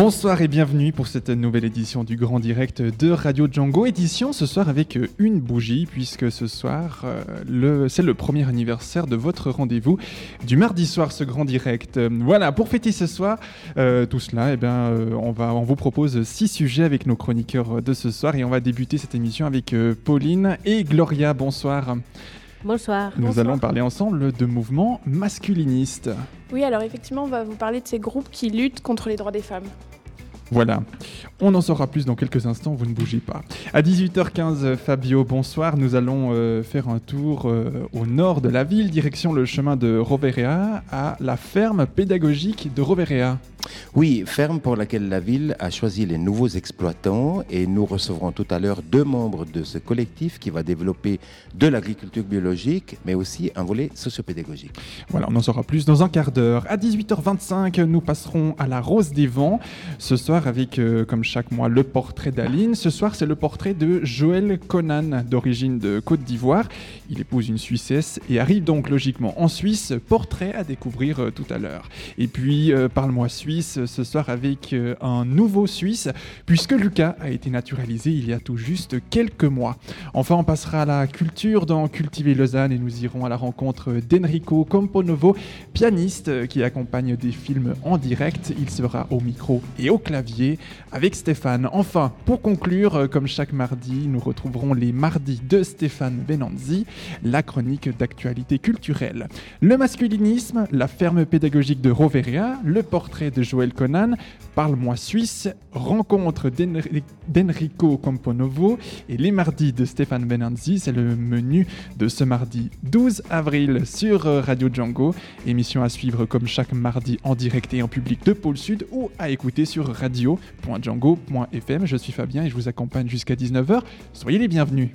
Bonsoir et bienvenue pour cette nouvelle édition du Grand Direct de Radio Django. Édition ce soir avec une bougie, puisque ce soir, euh, c'est le premier anniversaire de votre rendez-vous du mardi soir, ce Grand Direct. Voilà, pour fêter ce soir, euh, tout cela, eh bien, euh, on, va, on vous propose six sujets avec nos chroniqueurs de ce soir et on va débuter cette émission avec Pauline et Gloria. Bonsoir. Bonsoir. Nous allons parler ensemble de mouvements masculinistes. Oui, alors effectivement, on va vous parler de ces groupes qui luttent contre les droits des femmes. Voilà, on en saura plus dans quelques instants, vous ne bougez pas. À 18h15, Fabio, bonsoir, nous allons euh, faire un tour euh, au nord de la ville, direction le chemin de Roverea, à la ferme pédagogique de Roverea. Oui, ferme pour laquelle la ville a choisi les nouveaux exploitants et nous recevrons tout à l'heure deux membres de ce collectif qui va développer de l'agriculture biologique, mais aussi un volet sociopédagogique. Voilà, on en saura plus dans un quart d'heure. À 18h25, nous passerons à la Rose des Vents, ce soir avec, euh, comme chaque mois, le portrait d'Aline. Ce soir, c'est le portrait de Joël Conan, d'origine de Côte d'Ivoire. Il épouse une Suissesse et arrive donc logiquement en Suisse. Portrait à découvrir euh, tout à l'heure. Et puis, euh, parle-moi Suisse, ce soir avec euh, un nouveau Suisse, puisque Lucas a été naturalisé il y a tout juste quelques mois. Enfin, on passera à la culture dans Cultiver Lausanne et nous irons à la rencontre d'Enrico Componovo, pianiste qui accompagne des films en direct. Il sera au micro et au clavier avec Stéphane. Enfin, pour conclure, euh, comme chaque mardi, nous retrouverons les mardis de Stéphane Benanzi, la chronique d'actualité culturelle. Le masculinisme, la ferme pédagogique de Roveria, le portrait de Joël Conan, Parle-moi Suisse, rencontre d'Enri- d'Enrico Componovo et les mardis de Stéphane Benanzi. C'est le menu de ce mardi 12 avril sur euh, Radio Django. Émission à suivre comme chaque mardi en direct et en public de Pôle Sud ou à écouter sur radio.django.fm. Je suis Fabien et je vous accompagne jusqu'à 19h. Soyez les bienvenus.